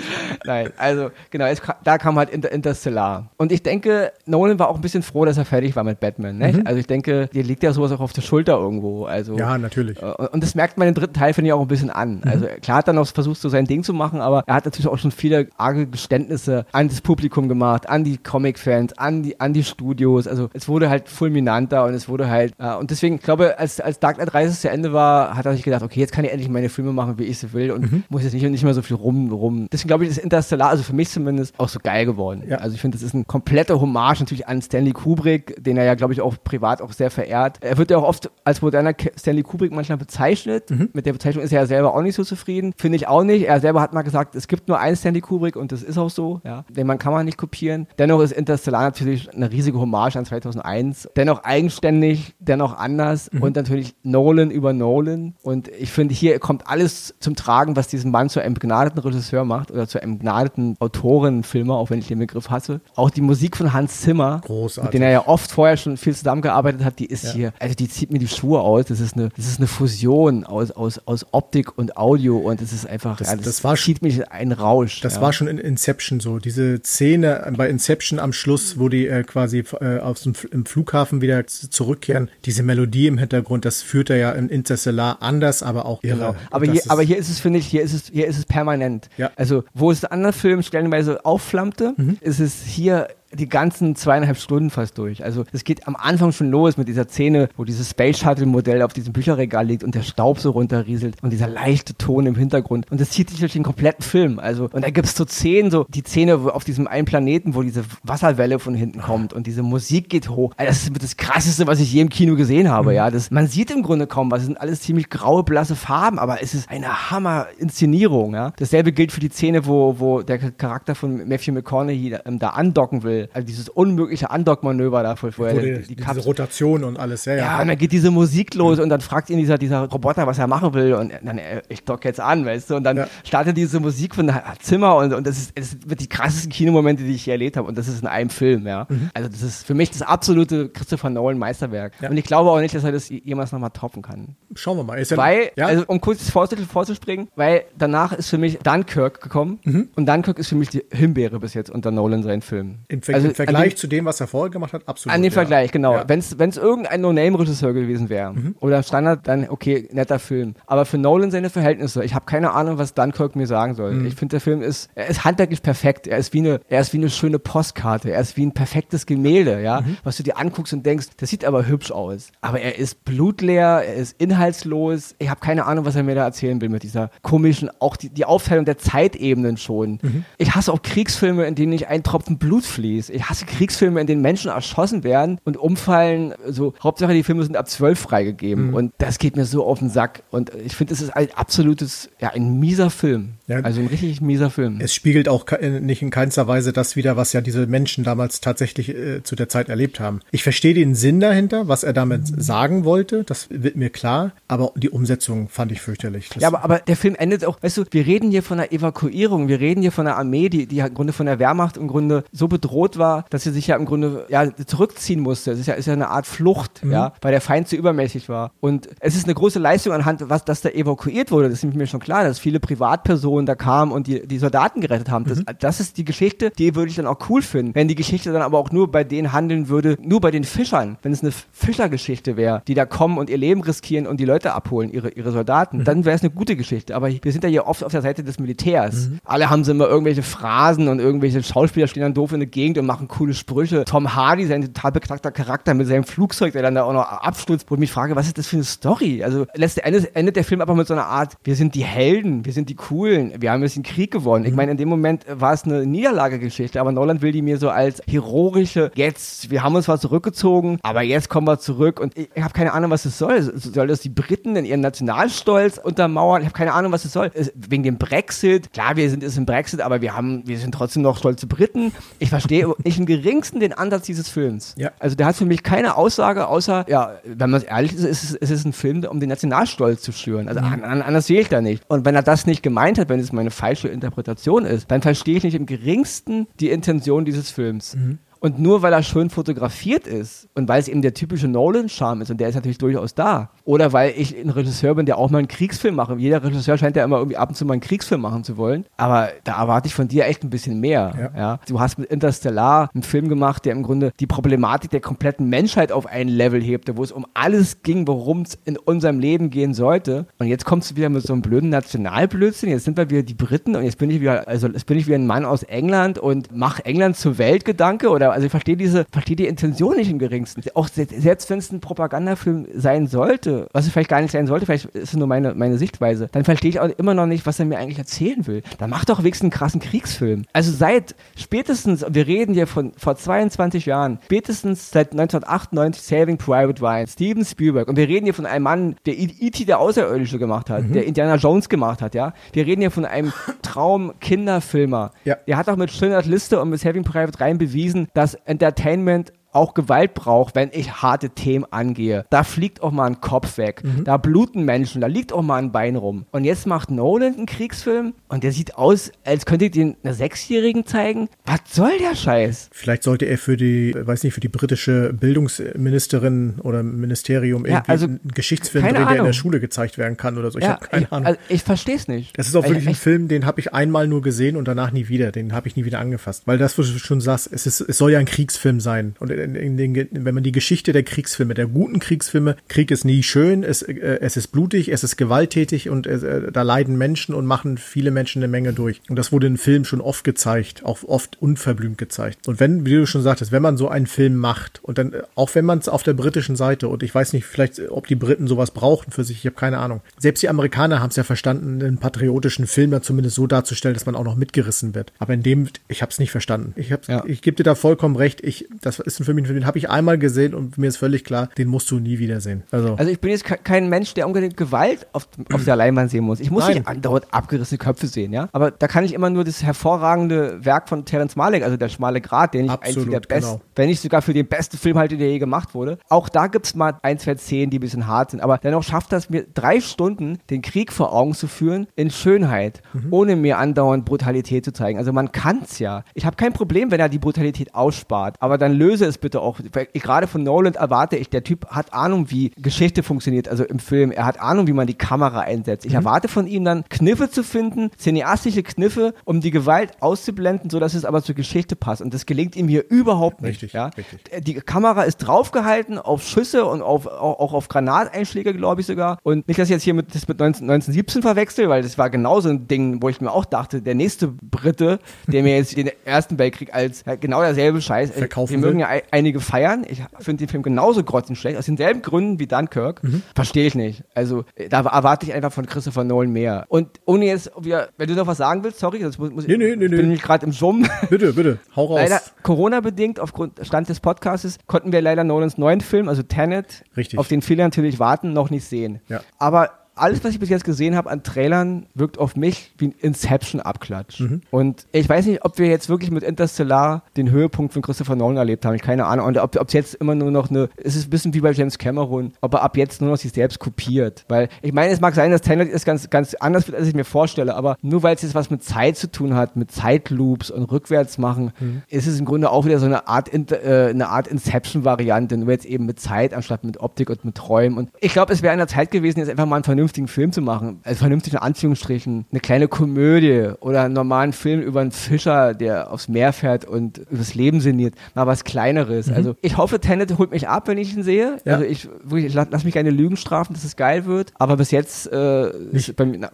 nein. Also, genau, ka- da kam halt Inter Interstellar. Und ich denke, Nolan war auch ein bisschen froh, dass er fertig war mit Batman. Nicht? Also, ich denke, dir liegt ja sowas auch auf der Schulter irgendwo. Also, Ja, natürlich. äh, Und das merkt man im dritten Teil, finde ich, auch ein bisschen an. Also klar hat er noch versucht, so sein Ding zu machen, aber er hat natürlich auch schon viele arge Geständnisse an das Publikum gemacht, an die Comic-Fans, an die, an die Studios. Also es wurde halt fulminanter und es wurde halt, äh, und deswegen, ich glaube, als, als Dark Knight Rises zu Ende war, hat er sich gedacht, okay, jetzt kann ich endlich meine Filme machen, wie ich sie will und mhm. muss jetzt nicht, nicht mehr so viel rum, rum. Deswegen glaube ich, ist Interstellar, also für mich zumindest, auch so geil geworden. Ja. Also ich finde, das ist ein kompletter Hommage natürlich an Stanley Kubrick, den er ja, glaube ich, auch privat auch sehr verehrt. Er wird ja auch oft als moderner Stanley Kubrick manchmal bezeichnet. Mhm. Mit der Bezeichnung ist er ja selber auch nicht so zufrieden. Finde ich auch nicht. Er selber hat mal gesagt, es gibt nur einen Stanley Kubrick und das ist auch so. Ja. Den man kann man nicht kopieren. Dennoch ist Interstellar natürlich eine riesige Hommage an 2001. Dennoch eigenständig, dennoch anders mhm. und natürlich Nolan über Nolan. Und ich finde, hier kommt alles zum Tragen, was diesen Mann zu einem begnadeten Regisseur macht oder zu einem begnadeten Autoren, Filmer, auch wenn ich den Begriff hasse. Auch die Musik von Hans Zimmer, Großartig. mit dem er ja oft vorher schon viel zusammengearbeitet hat, die ist ja. hier, also die zieht mir die Schuhe aus. Das ist eine, das ist eine Fusion aus, aus, aus Optik und Audio und es ist einfach, das, ja, das, das war zieht mich ein Rausch. Das ja. war schon in Inception so. Diese Szene bei Inception am Schluss, wo die äh, quasi äh, auf so im Flughafen wieder zurückkehren, diese Melodie im Hintergrund, das führt er ja in Interstellar anders, aber auch irre. Genau. Aber hier, aber hier ist es, finde ich, hier ist es, hier ist es permanent. Ja. Also, wo es in anderen Filmen stellenweise aufflammte, mhm. ist es hier die ganzen zweieinhalb Stunden fast durch. Also es geht am Anfang schon los mit dieser Szene, wo dieses Space Shuttle Modell auf diesem Bücherregal liegt und der Staub so runterrieselt und dieser leichte Ton im Hintergrund. Und das zieht sich durch den kompletten Film. Also, und da gibt es so Szenen, so die Szene auf diesem einen Planeten, wo diese Wasserwelle von hinten kommt und diese Musik geht hoch. Also das ist das krasseste, was ich je im Kino gesehen habe, mhm. ja. Das, man sieht im Grunde kaum was. Es sind alles ziemlich graue, blasse Farben, aber es ist eine Hammer-Inszenierung, ja. Dasselbe gilt für die Szene, wo, wo der Charakter von Matthew McConaughey ähm, da andocken will also dieses unmögliche Undock-Manöver da vorher. Die, die diese Rotation und alles, ja, ja. Ja, und dann geht diese Musik los mhm. und dann fragt ihn dieser, dieser Roboter, was er machen will und dann, äh, ich dock jetzt an, weißt du, und dann ja. startet diese Musik von Zimmer und, und das ist, das wird die krassesten Kinomomente, die ich je erlebt habe und das ist in einem Film, ja. Mhm. Also das ist für mich das absolute Christopher Nolan Meisterwerk. Ja. Und ich glaube auch nicht, dass er das jemals nochmal toppen kann. Schauen wir mal. Ist weil, ja? also um kurz das Vortitel vorzuspringen, weil danach ist für mich Dunkirk gekommen mhm. und Dunkirk ist für mich die Himbeere bis jetzt unter Nolan seinen Filmen. Im also, Im Vergleich den, zu dem, was er vorher gemacht hat, absolut. An dem ja. Vergleich, genau. Ja. Wenn es irgendein No-Name-Regisseur gewesen wäre mhm. oder Standard, dann okay, netter Film. Aber für Nolan seine Verhältnisse, ich habe keine Ahnung, was Dunkirk mir sagen soll. Mhm. Ich finde, der Film ist, er ist handwerklich perfekt. Er ist wie eine, er ist wie eine schöne Postkarte. Er ist wie ein perfektes Gemälde, ja, mhm. was du dir anguckst und denkst, das sieht aber hübsch aus. Aber er ist blutleer, er ist inhaltslos. Ich habe keine Ahnung, was er mir da erzählen will mit dieser komischen, auch die, die Aufteilung der Zeitebenen schon. Mhm. Ich hasse auch Kriegsfilme, in denen nicht ein Tropfen Blut fließt. Ich hasse Kriegsfilme, in denen Menschen erschossen werden und umfallen. So, Hauptsache die Filme sind ab zwölf freigegeben. Mhm. Und das geht mir so auf den Sack. Und ich finde, es ist ein absolutes, ja, ein mieser Film. Ja, also ein richtig mieser Film. Es spiegelt auch nicht in keinster Weise das wieder, was ja diese Menschen damals tatsächlich äh, zu der Zeit erlebt haben. Ich verstehe den Sinn dahinter, was er damit sagen wollte. Das wird mir klar. Aber die Umsetzung fand ich fürchterlich. Das ja, aber, aber der Film endet auch, weißt du, wir reden hier von einer Evakuierung. Wir reden hier von einer Armee, die, die im Grunde von der Wehrmacht im Grunde so bedroht war, dass sie sich ja im Grunde ja, zurückziehen musste. Es ist ja, ist ja eine Art Flucht, mhm. ja, weil der Feind zu übermäßig war. Und es ist eine große Leistung anhand, was das da evakuiert wurde. Das ist mir schon klar, dass viele Privatpersonen Personen da kamen und die, die Soldaten gerettet haben. Das, mhm. das ist die Geschichte, die würde ich dann auch cool finden. Wenn die Geschichte dann aber auch nur bei denen handeln würde, nur bei den Fischern, wenn es eine Fischergeschichte wäre, die da kommen und ihr Leben riskieren und die Leute abholen, ihre, ihre Soldaten, mhm. dann wäre es eine gute Geschichte. Aber wir sind ja hier oft auf der Seite des Militärs. Mhm. Alle haben so immer irgendwelche Phrasen und irgendwelche Schauspieler stehen dann doof in der Gegend und machen coole Sprüche. Tom Hardy, sein total beknackter Charakter mit seinem Flugzeug, der dann da auch noch abstürzt, wo ich mich frage, was ist das für eine Story? Also letzte Endes endet der Film aber mit so einer Art, wir sind die Helden, wir sind die Coolen, wir haben jetzt den Krieg gewonnen. Ich mhm. meine, in dem Moment war es eine Niederlagegeschichte, aber Nolan will die mir so als heroische, jetzt, wir haben uns zwar zurückgezogen, aber jetzt kommen wir zurück und ich, ich habe keine Ahnung, was es soll. Soll das die Briten in ihren Nationalstolz untermauern? Ich habe keine Ahnung, was es soll. Wegen dem Brexit, klar, wir sind es im Brexit, aber wir haben, wir sind trotzdem noch stolze Briten. Ich verstehe nicht im geringsten den Ansatz dieses Films. Ja. Also der hat für mich keine Aussage, außer, ja, wenn man ehrlich ist, ist es, ist ein Film, um den Nationalstolz zu schüren. Also mhm. anders sehe ich da nicht. Und wenn er das nicht gemeint hat, wenn es meine falsche Interpretation ist, dann verstehe ich nicht im geringsten die Intention dieses Films. Mhm. Und nur weil er schön fotografiert ist und weil es eben der typische Nolan-Charme ist und der ist natürlich durchaus da. Oder weil ich ein Regisseur bin, der auch mal einen Kriegsfilm macht. Jeder Regisseur scheint ja immer irgendwie ab und zu mal einen Kriegsfilm machen zu wollen. Aber da erwarte ich von dir echt ein bisschen mehr. Ja. ja. Du hast mit Interstellar einen Film gemacht, der im Grunde die Problematik der kompletten Menschheit auf ein Level hebte, wo es um alles ging, worum es in unserem Leben gehen sollte. Und jetzt kommst du wieder mit so einem blöden Nationalblödsinn. Jetzt sind wir wieder die Briten und jetzt bin ich wieder, also jetzt bin ich wie ein Mann aus England und mach England zur Weltgedanke oder also ich verstehe diese, verstehe die Intention nicht im geringsten. Auch selbst wenn es ein Propagandafilm sein sollte, was es vielleicht gar nicht sein sollte, vielleicht ist es nur meine, meine Sichtweise, dann verstehe ich auch immer noch nicht, was er mir eigentlich erzählen will. Dann mach doch wenigstens einen krassen Kriegsfilm. Also seit spätestens, wir reden hier von vor 22 Jahren, spätestens seit 1998 Saving Private Ryan, Steven Spielberg und wir reden hier von einem Mann, der E.T. der Außerirdische gemacht hat, mhm. der Indiana Jones gemacht hat, ja. Wir reden hier von einem Traum-Kinderfilmer. Ja. Der hat auch mit Schindlers Liste und mit Saving Private Ryan bewiesen, dass Entertainment auch Gewalt braucht, wenn ich harte Themen angehe. Da fliegt auch mal ein Kopf weg, mhm. da bluten Menschen, da liegt auch mal ein Bein rum. Und jetzt macht Nolan einen Kriegsfilm und der sieht aus, als könnte ich den einer Sechsjährigen zeigen. Was soll der Scheiß? Vielleicht sollte er für die, weiß nicht, für die britische Bildungsministerin oder Ministerium ja, irgendwie also, einen Geschichtsfilm drehen, der in der Schule gezeigt werden kann oder so. Ich ja, habe keine ich, Ahnung. Also ich verstehe es nicht. Das ist auch wirklich ich, ein Film, den habe ich einmal nur gesehen und danach nie wieder. Den habe ich nie wieder angefasst. Weil das, was du schon sagst, es, ist, es soll ja ein Kriegsfilm sein. Und in, den, wenn man die Geschichte der Kriegsfilme, der guten Kriegsfilme, Krieg ist nie schön, es, äh, es ist blutig, es ist gewalttätig und äh, da leiden Menschen und machen viele Menschen eine Menge durch. Und das wurde in Filmen schon oft gezeigt, auch oft unverblümt gezeigt. Und wenn, wie du schon sagtest, wenn man so einen Film macht und dann, auch wenn man es auf der britischen Seite, und ich weiß nicht, vielleicht, ob die Briten sowas brauchen für sich, ich habe keine Ahnung. Selbst die Amerikaner haben es ja verstanden, einen patriotischen Film da zumindest so darzustellen, dass man auch noch mitgerissen wird. Aber in dem, ich habe es nicht verstanden. Ich, hab's, ja. ich gebe dir da vollkommen recht. Ich, das ist ein Film, den habe ich einmal gesehen und mir ist völlig klar, den musst du nie wieder sehen. Also, also ich bin jetzt kein Mensch, der unbedingt Gewalt auf, auf der Leinwand sehen muss. Ich muss Nein. nicht andauernd abgerissene Köpfe sehen, ja. Aber da kann ich immer nur das hervorragende Werk von Terence Malick, also der schmale Grat, den ich Absolut, eigentlich der beste, genau. wenn nicht sogar für den besten Film halte, der je gemacht wurde. Auch da gibt es mal ein, zwei Szenen, die ein bisschen hart sind. Aber dennoch schafft das mir drei Stunden, den Krieg vor Augen zu führen, in Schönheit, mhm. ohne mir andauernd Brutalität zu zeigen. Also man kann es ja. Ich habe kein Problem, wenn er die Brutalität ausspart. Aber dann löse es bitte auch gerade von Nolan erwarte ich, der Typ hat Ahnung, wie Geschichte funktioniert, also im Film. Er hat Ahnung, wie man die Kamera einsetzt. Ich mhm. erwarte von ihm dann Kniffe zu finden, cineastische Kniffe, um die Gewalt auszublenden, sodass es aber zur Geschichte passt. Und das gelingt ihm hier überhaupt nicht. Richtig, ja? richtig. Die Kamera ist draufgehalten auf Schüsse und auf, auch, auch auf Granateinschläge, glaube ich sogar. Und nicht, dass ich jetzt hier mit, das mit 19, 1917 verwechsel, weil das war genauso ein Ding, wo ich mir auch dachte, der nächste Brite, der mir jetzt den Ersten Weltkrieg als genau derselbe Scheiß, Verkaufen wir mögen ja einige feiern. Ich finde den Film genauso grottenschlecht, aus denselben Gründen wie Dunkirk. Mhm. Verstehe ich nicht. Also da erwarte ich einfach von Christopher Nolan mehr. Und ohne jetzt, wenn du noch was sagen willst, sorry, das muss, muss nee, nee, nee, ich bin nee. gerade im Zoom. Bitte, bitte, hau raus. Leider Corona-bedingt, aufgrund Stand des Podcasts, konnten wir leider Nolans neuen Film, also Tenet, Richtig. auf den viele natürlich warten, noch nicht sehen. Ja. Aber alles, was ich bis jetzt gesehen habe an Trailern, wirkt auf mich wie ein Inception-Abklatsch. Mhm. Und ich weiß nicht, ob wir jetzt wirklich mit Interstellar den Höhepunkt von Christopher Nolan erlebt haben. Ich keine Ahnung. Und ob es jetzt immer nur noch eine, es ist ein bisschen wie bei James Cameron, ob er ab jetzt nur noch sich selbst kopiert. Weil ich meine, es mag sein, dass Tenet ist ganz, ganz anders wird, als ich mir vorstelle, aber nur weil es jetzt was mit Zeit zu tun hat, mit Zeitloops und rückwärts machen, mhm. ist es im Grunde auch wieder so eine Art, äh, eine Art Inception-Variante, nur jetzt eben mit Zeit anstatt mit Optik und mit Träumen. Und ich glaube, es wäre an der Zeit gewesen, jetzt einfach mal ein vernünftiges vernünftigen Film zu machen, also vernünftig in Anführungsstrichen, eine kleine Komödie oder einen normalen Film über einen Fischer, der aufs Meer fährt und übers Leben sinniert, mal was Kleineres. Mhm. Also ich hoffe, Tenet holt mich ab, wenn ich ihn sehe. Ja. Also ich, ich lass mich keine Lügen strafen, dass es geil wird. Aber bis jetzt, äh,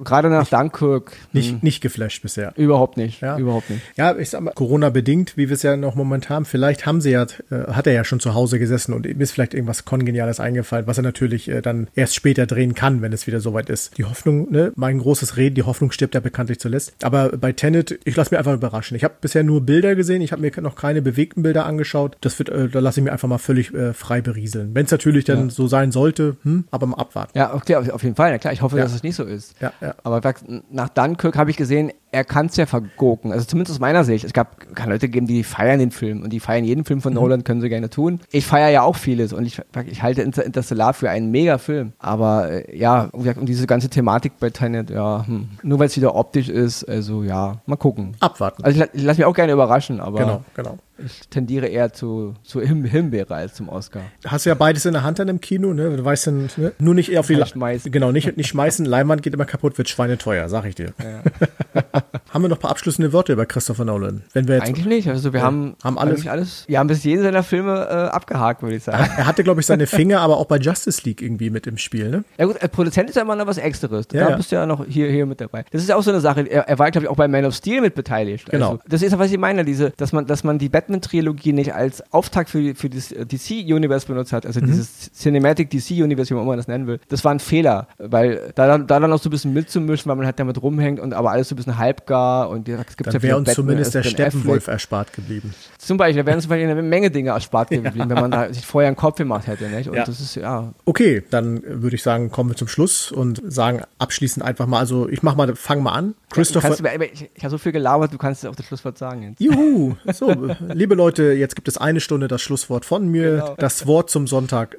gerade nach nicht, Dunkirk. Nicht, hm. nicht geflasht bisher. Überhaupt nicht. Ja. Überhaupt nicht. Ja, ich sag mal, Corona-bedingt, wie wir es ja noch momentan haben, vielleicht haben sie ja, äh, hat er ja schon zu Hause gesessen und ihm ist vielleicht irgendwas Kongeniales eingefallen, was er natürlich äh, dann erst später drehen kann, wenn es wieder soweit ist. Die Hoffnung, ne, mein großes Reden, die Hoffnung stirbt ja bekanntlich zuletzt. Aber bei Tenet, ich lasse mir einfach überraschen. Ich habe bisher nur Bilder gesehen, ich habe mir noch keine bewegten Bilder angeschaut. Das wird, äh, da lasse ich mir einfach mal völlig äh, frei berieseln. Wenn es natürlich dann ja. so sein sollte, hm, aber mal abwarten. Ja, okay, auf, jeden Fall. Ja, klar, ich hoffe, ja. dass es nicht so ist. Ja, ja. Aber nach Dunkirk habe ich gesehen, er kann es ja vergurken. Also zumindest aus meiner Sicht. Es gab, kann Leute geben, die feiern den Film und die feiern jeden Film von mhm. Nolan, können sie gerne tun. Ich feiere ja auch vieles und ich, ich halte Interstellar für einen mega Film. Aber äh, ja, und diese ganze Thematik bei Tenet, ja, hm. nur weil es wieder optisch ist, also ja, mal gucken. Abwarten. Also ich, ich lasse mich auch gerne überraschen, aber. Genau, genau. Ich tendiere eher zu, zu Him Himbeere als zum Oscar. Hast du ja beides in der Hand dann im Kino, ne? Du weißt dann, ne? nur nicht eher auf die Nicht schmeißen. Genau, nicht, nicht schmeißen. Leinwand geht immer kaputt, wird schweineteuer, sag ich dir. haben wir noch ein paar abschließende Worte über Christopher Nolan? Wenn wir jetzt, Eigentlich nicht. Also wir haben, haben alles- alles. Wir haben bis jeden seiner Filme äh, abgehakt, würde ich sagen. er hatte, glaube ich, seine Finger aber auch bei Justice League irgendwie mit im Spiel, ne? Ja gut, als Produzent ist ja immer noch was Extras. Ja, da ja. bist du ja noch hier, hier mit dabei. Das ist ja auch so eine Sache. Er, er war, glaube ich, auch bei Man of Steel mit beteiligt. Genau. Also, das ist ja, was ich meine, diese, dass man, dass man die Batman-Trilogie nicht als Auftakt für, für das DC-Universe benutzt hat, Mhm. also dieses Cinematic DC-Universe, wie man immer das nennen will. Das war ein Fehler, weil da, dann- da dann auch so ein bisschen mitzumischen, weil man halt damit rumhängt und aber alles so ein bisschen halbgar und ja, es gibt ja Dann viele wäre uns Batman, zumindest es der Steppenwolf Affleck. erspart geblieben. Zum Beispiel, da wären zum Beispiel eine Menge Dinge erspart geblieben, wenn man da sich vorher einen Kopf gemacht hätte, nicht? Und Ja. das ist, ja, Okay, dann würde ich sagen, kommen wir zum Schluss und sagen abschließend einfach mal, also ich mach mal, fang mal an. Christopher. Kannst, du- ich, ich habe so viel gelabert, du kannst auch das Schlusswort sagen jetzt. Juhu! So, liebe Leute, jetzt gibt es eine Stunde das Schlusswort von mir, Genau. das Wort zum Sonntag.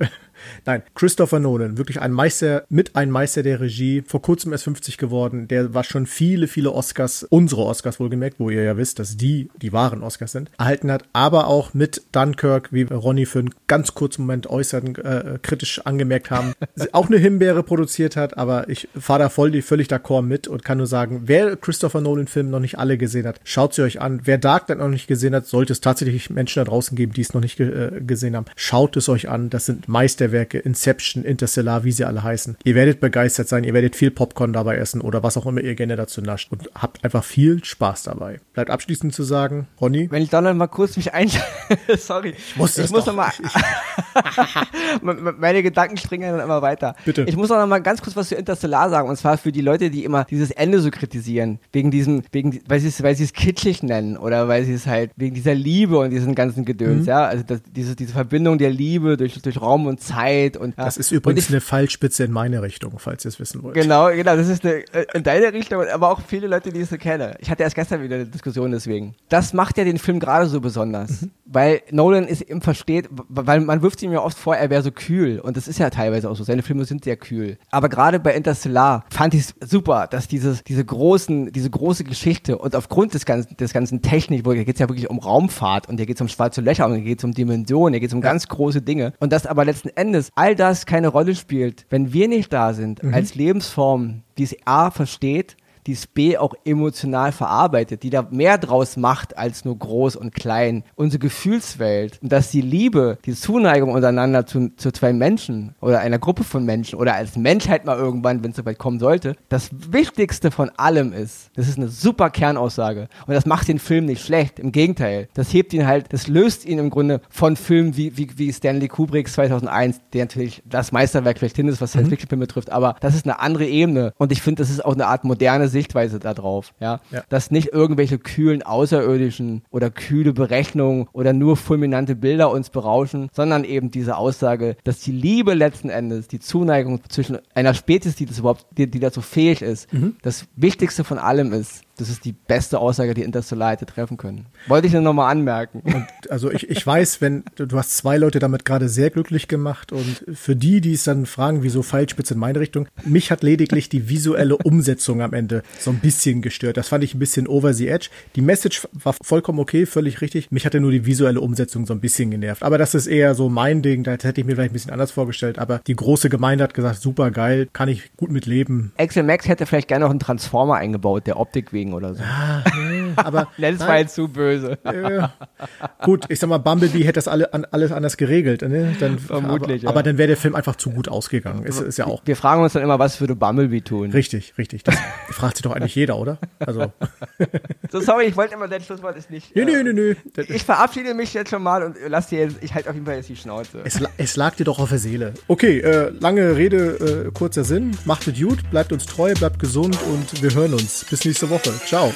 Nein, Christopher Nolan, wirklich ein Meister, mit ein Meister der Regie, vor kurzem erst 50 geworden, der war schon viele, viele Oscars, unsere Oscars wohlgemerkt, wo ihr ja wisst, dass die die wahren Oscars sind, erhalten hat, aber auch mit Dunkirk, wie Ronny für einen ganz kurzen Moment äußerten, äh, kritisch angemerkt haben, auch eine Himbeere produziert hat, aber ich fahre da voll, völlig d'accord mit und kann nur sagen, wer Christopher Nolan Film noch nicht alle gesehen hat, schaut sie euch an. Wer Dark Knight noch nicht gesehen hat, sollte es tatsächlich Menschen da draußen geben, die es noch nicht ge äh, gesehen haben. Schaut es euch an. Das sind Meisterwerke, Inception, Interstellar, wie sie alle heißen. Ihr werdet begeistert sein, ihr werdet viel Popcorn dabei essen oder was auch immer ihr gerne dazu nascht und habt einfach viel Spaß dabei. Bleibt abschließend zu sagen, Ronny, Wenn ich dann noch mal kurz mich ein... Sorry. Ich muss das muss doch. noch mal... Meine Gedanken springen dann immer weiter. Bitte. Ich muss auch noch mal ganz kurz was zu Interstellar sagen. Und zwar für die Leute, die immer dieses Ende so kritisieren. Wegen diesem... Wegen, weil sie es weil sie es kitschig nennen. Oder weil sie es halt... Wegen dieser Liebe und diesen ganzen Gedöns. Mhm. Ja, also das, diese, diese Verbindung der Liebe durch, durch Raum und Zeit. Und, ja. das ist und übrigens ich, eine Fallspitze in meine Richtung, falls ihr es wissen wollt. Genau, genau, das ist eine, äh, in deine Richtung, aber auch viele Leute, die ich so kenne. Ich hatte erst gestern wieder eine Diskussion deswegen. Das macht ja den Film gerade so besonders, Mhm. weil Nolan es eben versteht, weil man wirft ihm ja oft vor, er wäre so kühl und das ist ja teilweise auch so. Seine Filme sind sehr kühl. Aber gerade bei Interstellar fand ich es super, dass dieses, diese großen, diese große Geschichte und aufgrund des ganzen, des ganzen Technik, wo hier geht es ja wirklich um Raumfahrt und hier geht es um schwarze Löcher und hier geht es um Dimensionen, hier geht es um ganz große Dinge und dass aber letzten Endes all das keine Rolle spielt, wenn wir nicht da sind als Lebensform, die es A versteht, die es B auch emotional verarbeitet, die da mehr draus macht als nur groß und klein. Unsere Gefühlswelt und dass die Liebe, die Zuneigung untereinander zu, zu zwei Menschen oder einer Gruppe von Menschen oder als Menschheit mal irgendwann, wenn es soweit kommen sollte, das Wichtigste von allem ist. Das ist eine super Kernaussage. Und das macht den Film nicht schlecht. Im Gegenteil. Das hebt ihn halt, das löst ihn im Grunde von Filmen wie, wie, wie Stanley Kubricks 2001, der natürlich das Meisterwerk schlechthin ist, was Science-Fiction-Filme betrifft. Aber das ist eine andere Ebene. Und ich finde, das ist auch eine Art moderne Sichtweise darauf. Ja? Ja. Dass nicht irgendwelche kühlen Außerirdischen oder kühle Berechnungen oder nur fulminante Bilder uns berauschen, sondern eben diese Aussage, dass die Liebe letzten Endes, die Zuneigung zwischen einer Spezies, die das überhaupt, die, die dazu fähig ist, das Wichtigste von allem ist. Das ist die beste Aussage, die Interstellar hätte treffen können. Wollte ich nur nochmal anmerken. Und also ich, ich weiß, wenn du, hast zwei Leute damit gerade sehr glücklich gemacht und für die, die es dann fragen, wieso Pfeilspitze in meine Richtung, mich hat lediglich die visuelle Umsetzung am Ende so ein bisschen gestört. Das fand ich ein bisschen over the edge. Die Message war vollkommen okay, völlig richtig. Mich hatte nur die visuelle Umsetzung so ein bisschen genervt. Aber das ist eher so mein Ding. Da hätte ich mir vielleicht ein bisschen anders vorgestellt. Aber die große Gemeinde hat gesagt, super geil, kann ich gut mit leben. Axel Max hätte vielleicht gerne noch einen Transformer eingebaut, der Optik wegen oder so. Aber Das war jetzt zu böse. äh, gut, ich sag mal, Bumblebee hätte das alle, an, alles anders geregelt. Ne? Dann, Vermutlich, aber, ja. aber dann wäre der Film einfach zu gut ausgegangen. Ist, ist ja auch Wir fragen uns dann immer, was würde Bumblebee tun? richtig, richtig. Das fragt sich doch eigentlich jeder, oder? Also, So, sorry, ich wollte immer, dein Schlusswort ist nicht. nö, äh, nö, nö, nö. Das- Ich verabschiede mich jetzt schon mal und lass dir jetzt, ich halte auf jeden Fall jetzt die Schnauze. Es, es lag dir doch auf der Seele. Okay, äh, lange Rede, äh, kurzer Sinn. Macht es gut, bleibt uns treu, bleibt gesund und wir hören uns. Bis nächste Woche. Ciao.